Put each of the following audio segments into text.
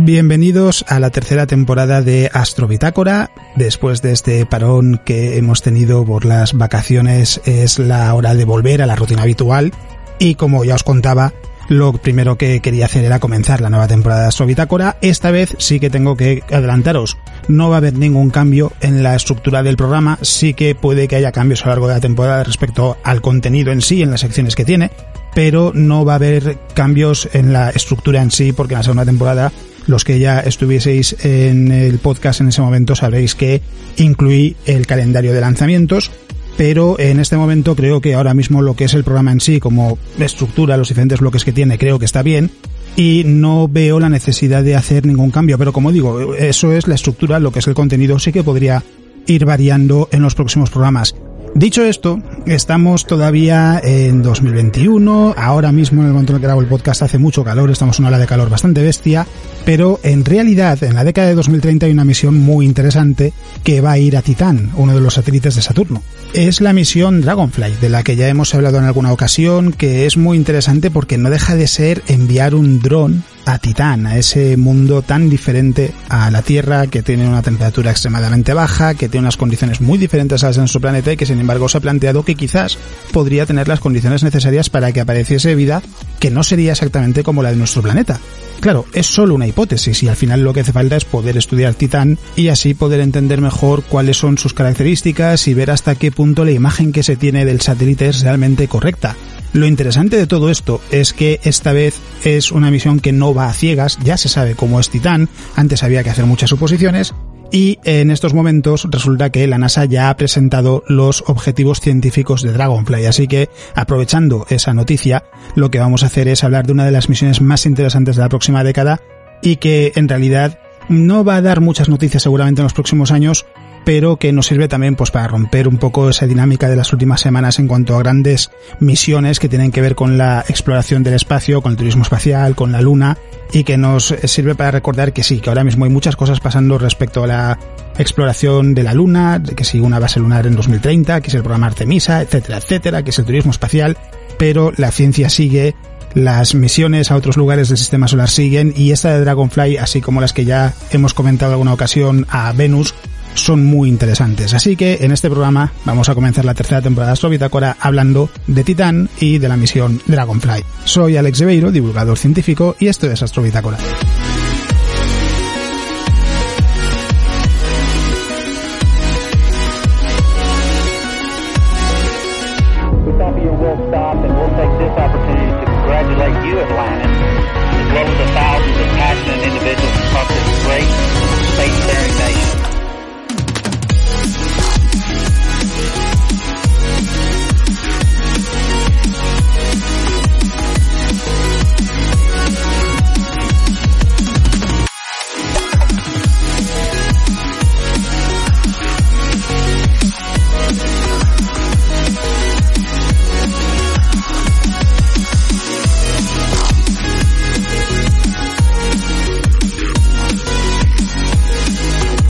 Bienvenidos a la tercera temporada de Astro Bitácora. Después de este parón que hemos tenido por las vacaciones, es la hora de volver a la rutina habitual. Y como ya os contaba, lo primero que quería hacer era comenzar la nueva temporada de Astro Bitácora. Esta vez sí que tengo que adelantaros. No va a haber ningún cambio en la estructura del programa. Sí que puede que haya cambios a lo largo de la temporada respecto al contenido en sí, en las secciones que tiene. Pero no va a haber cambios en la estructura en sí, porque en la segunda temporada los que ya estuvieseis en el podcast en ese momento sabréis que incluí el calendario de lanzamientos, pero en este momento creo que ahora mismo lo que es el programa en sí, como estructura, los diferentes bloques que tiene, creo que está bien y no veo la necesidad de hacer ningún cambio, pero como digo, eso es la estructura, lo que es el contenido, sí que podría ir variando en los próximos programas. Dicho esto, estamos todavía en 2021, ahora mismo en el momento en que grabo el podcast hace mucho calor, estamos en una ola de calor bastante bestia, pero en realidad en la década de 2030 hay una misión muy interesante que va a ir a Titán, uno de los satélites de Saturno. Es la misión Dragonfly, de la que ya hemos hablado en alguna ocasión, que es muy interesante porque no deja de ser enviar un dron a Titán, a ese mundo tan diferente a la Tierra, que tiene una temperatura extremadamente baja, que tiene unas condiciones muy diferentes a las de nuestro planeta y que sin embargo se ha planteado que quizás podría tener las condiciones necesarias para que apareciese vida que no sería exactamente como la de nuestro planeta. Claro, es solo una hipótesis y al final lo que hace falta es poder estudiar Titán y así poder entender mejor cuáles son sus características y ver hasta qué punto la imagen que se tiene del satélite es realmente correcta. Lo interesante de todo esto es que esta vez es una misión que no va a ciegas, ya se sabe cómo es Titán, antes había que hacer muchas suposiciones, y en estos momentos resulta que la NASA ya ha presentado los objetivos científicos de Dragonfly, así que aprovechando esa noticia, lo que vamos a hacer es hablar de una de las misiones más interesantes de la próxima década y que en realidad no va a dar muchas noticias seguramente en los próximos años, pero que nos sirve también pues para romper un poco esa dinámica de las últimas semanas en cuanto a grandes misiones que tienen que ver con la exploración del espacio, con el turismo espacial, con la luna y que nos sirve para recordar que sí, que ahora mismo hay muchas cosas pasando respecto a la exploración de la luna, que si una base lunar en 2030, que es el programa Artemisa, etcétera, etcétera, que es el turismo espacial, pero la ciencia sigue las misiones a otros lugares del sistema solar siguen y esta de Dragonfly, así como las que ya hemos comentado alguna ocasión a Venus, son muy interesantes. Así que en este programa vamos a comenzar la tercera temporada de Astrobitácora hablando de Titán y de la misión Dragonfly. Soy Alex Beiro, divulgador científico, y esto es Astrobitácora.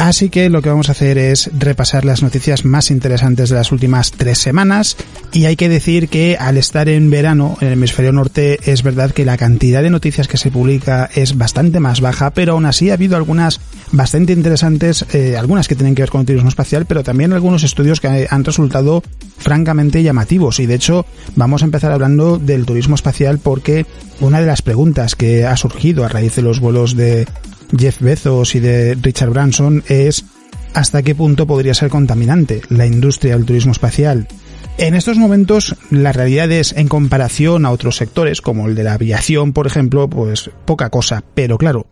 Así que lo que vamos a hacer es repasar las noticias más interesantes de las últimas tres semanas. Y hay que decir que al estar en verano en el hemisferio norte es verdad que la cantidad de noticias que se publica es bastante más baja, pero aún así ha habido algunas bastante interesantes, eh, algunas que tienen que ver con el turismo espacial, pero también algunos estudios que han resultado francamente llamativos. Y de hecho vamos a empezar hablando del turismo espacial porque una de las preguntas que ha surgido a raíz de los vuelos de Jeff Bezos y de Richard Branson es hasta qué punto podría ser contaminante la industria del turismo espacial. En estos momentos la realidad es, en comparación a otros sectores, como el de la aviación, por ejemplo, pues poca cosa. Pero claro,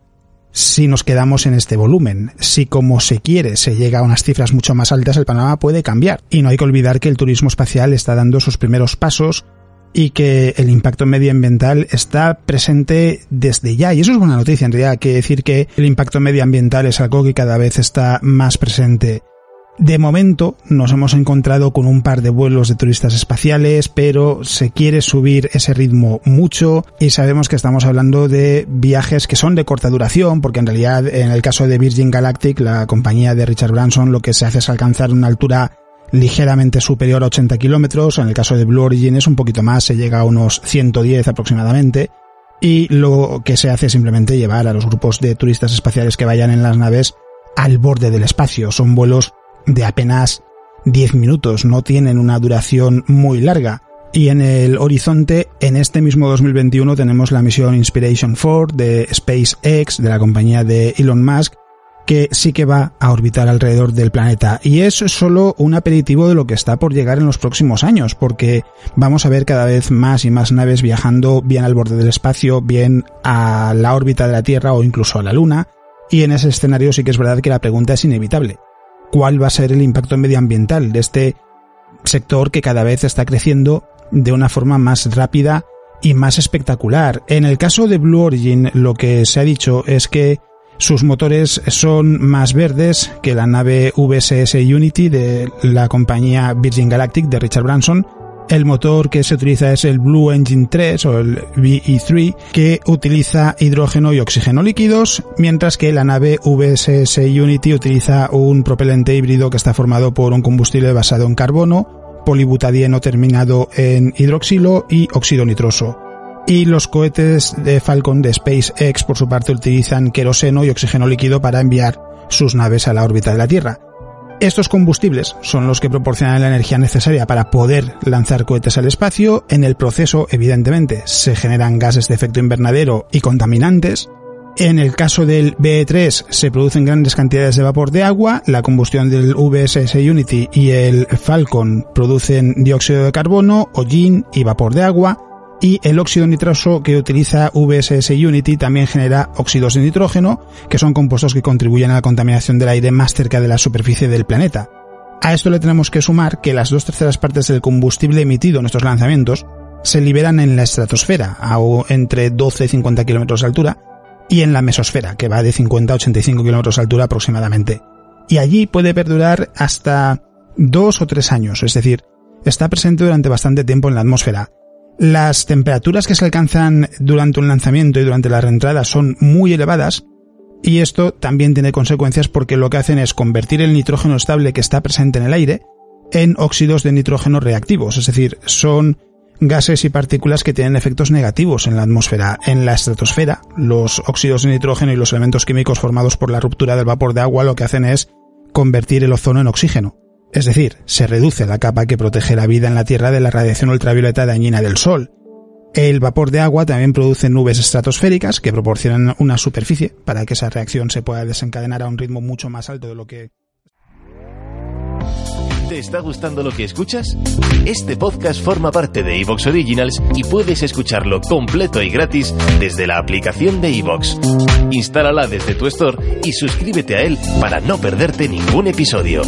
si nos quedamos en este volumen, si como se quiere se llega a unas cifras mucho más altas, el panorama puede cambiar. Y no hay que olvidar que el turismo espacial está dando sus primeros pasos y que el impacto medioambiental está presente desde ya. Y eso es buena noticia, en realidad. Que decir que el impacto medioambiental es algo que cada vez está más presente. De momento nos hemos encontrado con un par de vuelos de turistas espaciales, pero se quiere subir ese ritmo mucho y sabemos que estamos hablando de viajes que son de corta duración, porque en realidad en el caso de Virgin Galactic, la compañía de Richard Branson, lo que se hace es alcanzar una altura ligeramente superior a 80 kilómetros. En el caso de Blue Origin es un poquito más, se llega a unos 110 aproximadamente. Y lo que se hace es simplemente llevar a los grupos de turistas espaciales que vayan en las naves al borde del espacio. Son vuelos de apenas 10 minutos, no tienen una duración muy larga. Y en el horizonte, en este mismo 2021, tenemos la misión Inspiration 4 de SpaceX, de la compañía de Elon Musk, que sí que va a orbitar alrededor del planeta. Y es solo un aperitivo de lo que está por llegar en los próximos años, porque vamos a ver cada vez más y más naves viajando bien al borde del espacio, bien a la órbita de la Tierra o incluso a la Luna. Y en ese escenario sí que es verdad que la pregunta es inevitable. ¿Cuál va a ser el impacto medioambiental de este sector que cada vez está creciendo de una forma más rápida y más espectacular? En el caso de Blue Origin, lo que se ha dicho es que sus motores son más verdes que la nave VSS Unity de la compañía Virgin Galactic de Richard Branson. El motor que se utiliza es el Blue Engine 3 o el VE3 que utiliza hidrógeno y oxígeno líquidos, mientras que la nave VSS Unity utiliza un propelente híbrido que está formado por un combustible basado en carbono, polibutadieno terminado en hidroxilo y óxido nitroso y los cohetes de Falcon de SpaceX por su parte utilizan queroseno y oxígeno líquido para enviar sus naves a la órbita de la Tierra. Estos combustibles son los que proporcionan la energía necesaria para poder lanzar cohetes al espacio. En el proceso, evidentemente, se generan gases de efecto invernadero y contaminantes. En el caso del BE3 se producen grandes cantidades de vapor de agua, la combustión del VSS Unity y el Falcon producen dióxido de carbono, hollín y vapor de agua, y el óxido nitroso que utiliza VSS Unity también genera óxidos de nitrógeno, que son compuestos que contribuyen a la contaminación del aire más cerca de la superficie del planeta. A esto le tenemos que sumar que las dos terceras partes del combustible emitido en estos lanzamientos se liberan en la estratosfera, a entre 12 y 50 kilómetros de altura, y en la mesosfera, que va de 50 a 85 kilómetros de altura aproximadamente. Y allí puede perdurar hasta dos o tres años, es decir, está presente durante bastante tiempo en la atmósfera, las temperaturas que se alcanzan durante un lanzamiento y durante la reentrada son muy elevadas y esto también tiene consecuencias porque lo que hacen es convertir el nitrógeno estable que está presente en el aire en óxidos de nitrógeno reactivos, es decir, son gases y partículas que tienen efectos negativos en la atmósfera. En la estratosfera, los óxidos de nitrógeno y los elementos químicos formados por la ruptura del vapor de agua lo que hacen es convertir el ozono en oxígeno. Es decir, se reduce la capa que protege la vida en la Tierra de la radiación ultravioleta dañina del Sol. El vapor de agua también produce nubes estratosféricas que proporcionan una superficie para que esa reacción se pueda desencadenar a un ritmo mucho más alto de lo que ¿Te está gustando lo que escuchas? Este podcast forma parte de Evox Originals y puedes escucharlo completo y gratis desde la aplicación de Evox. Instálala desde tu store y suscríbete a él para no perderte ningún episodio.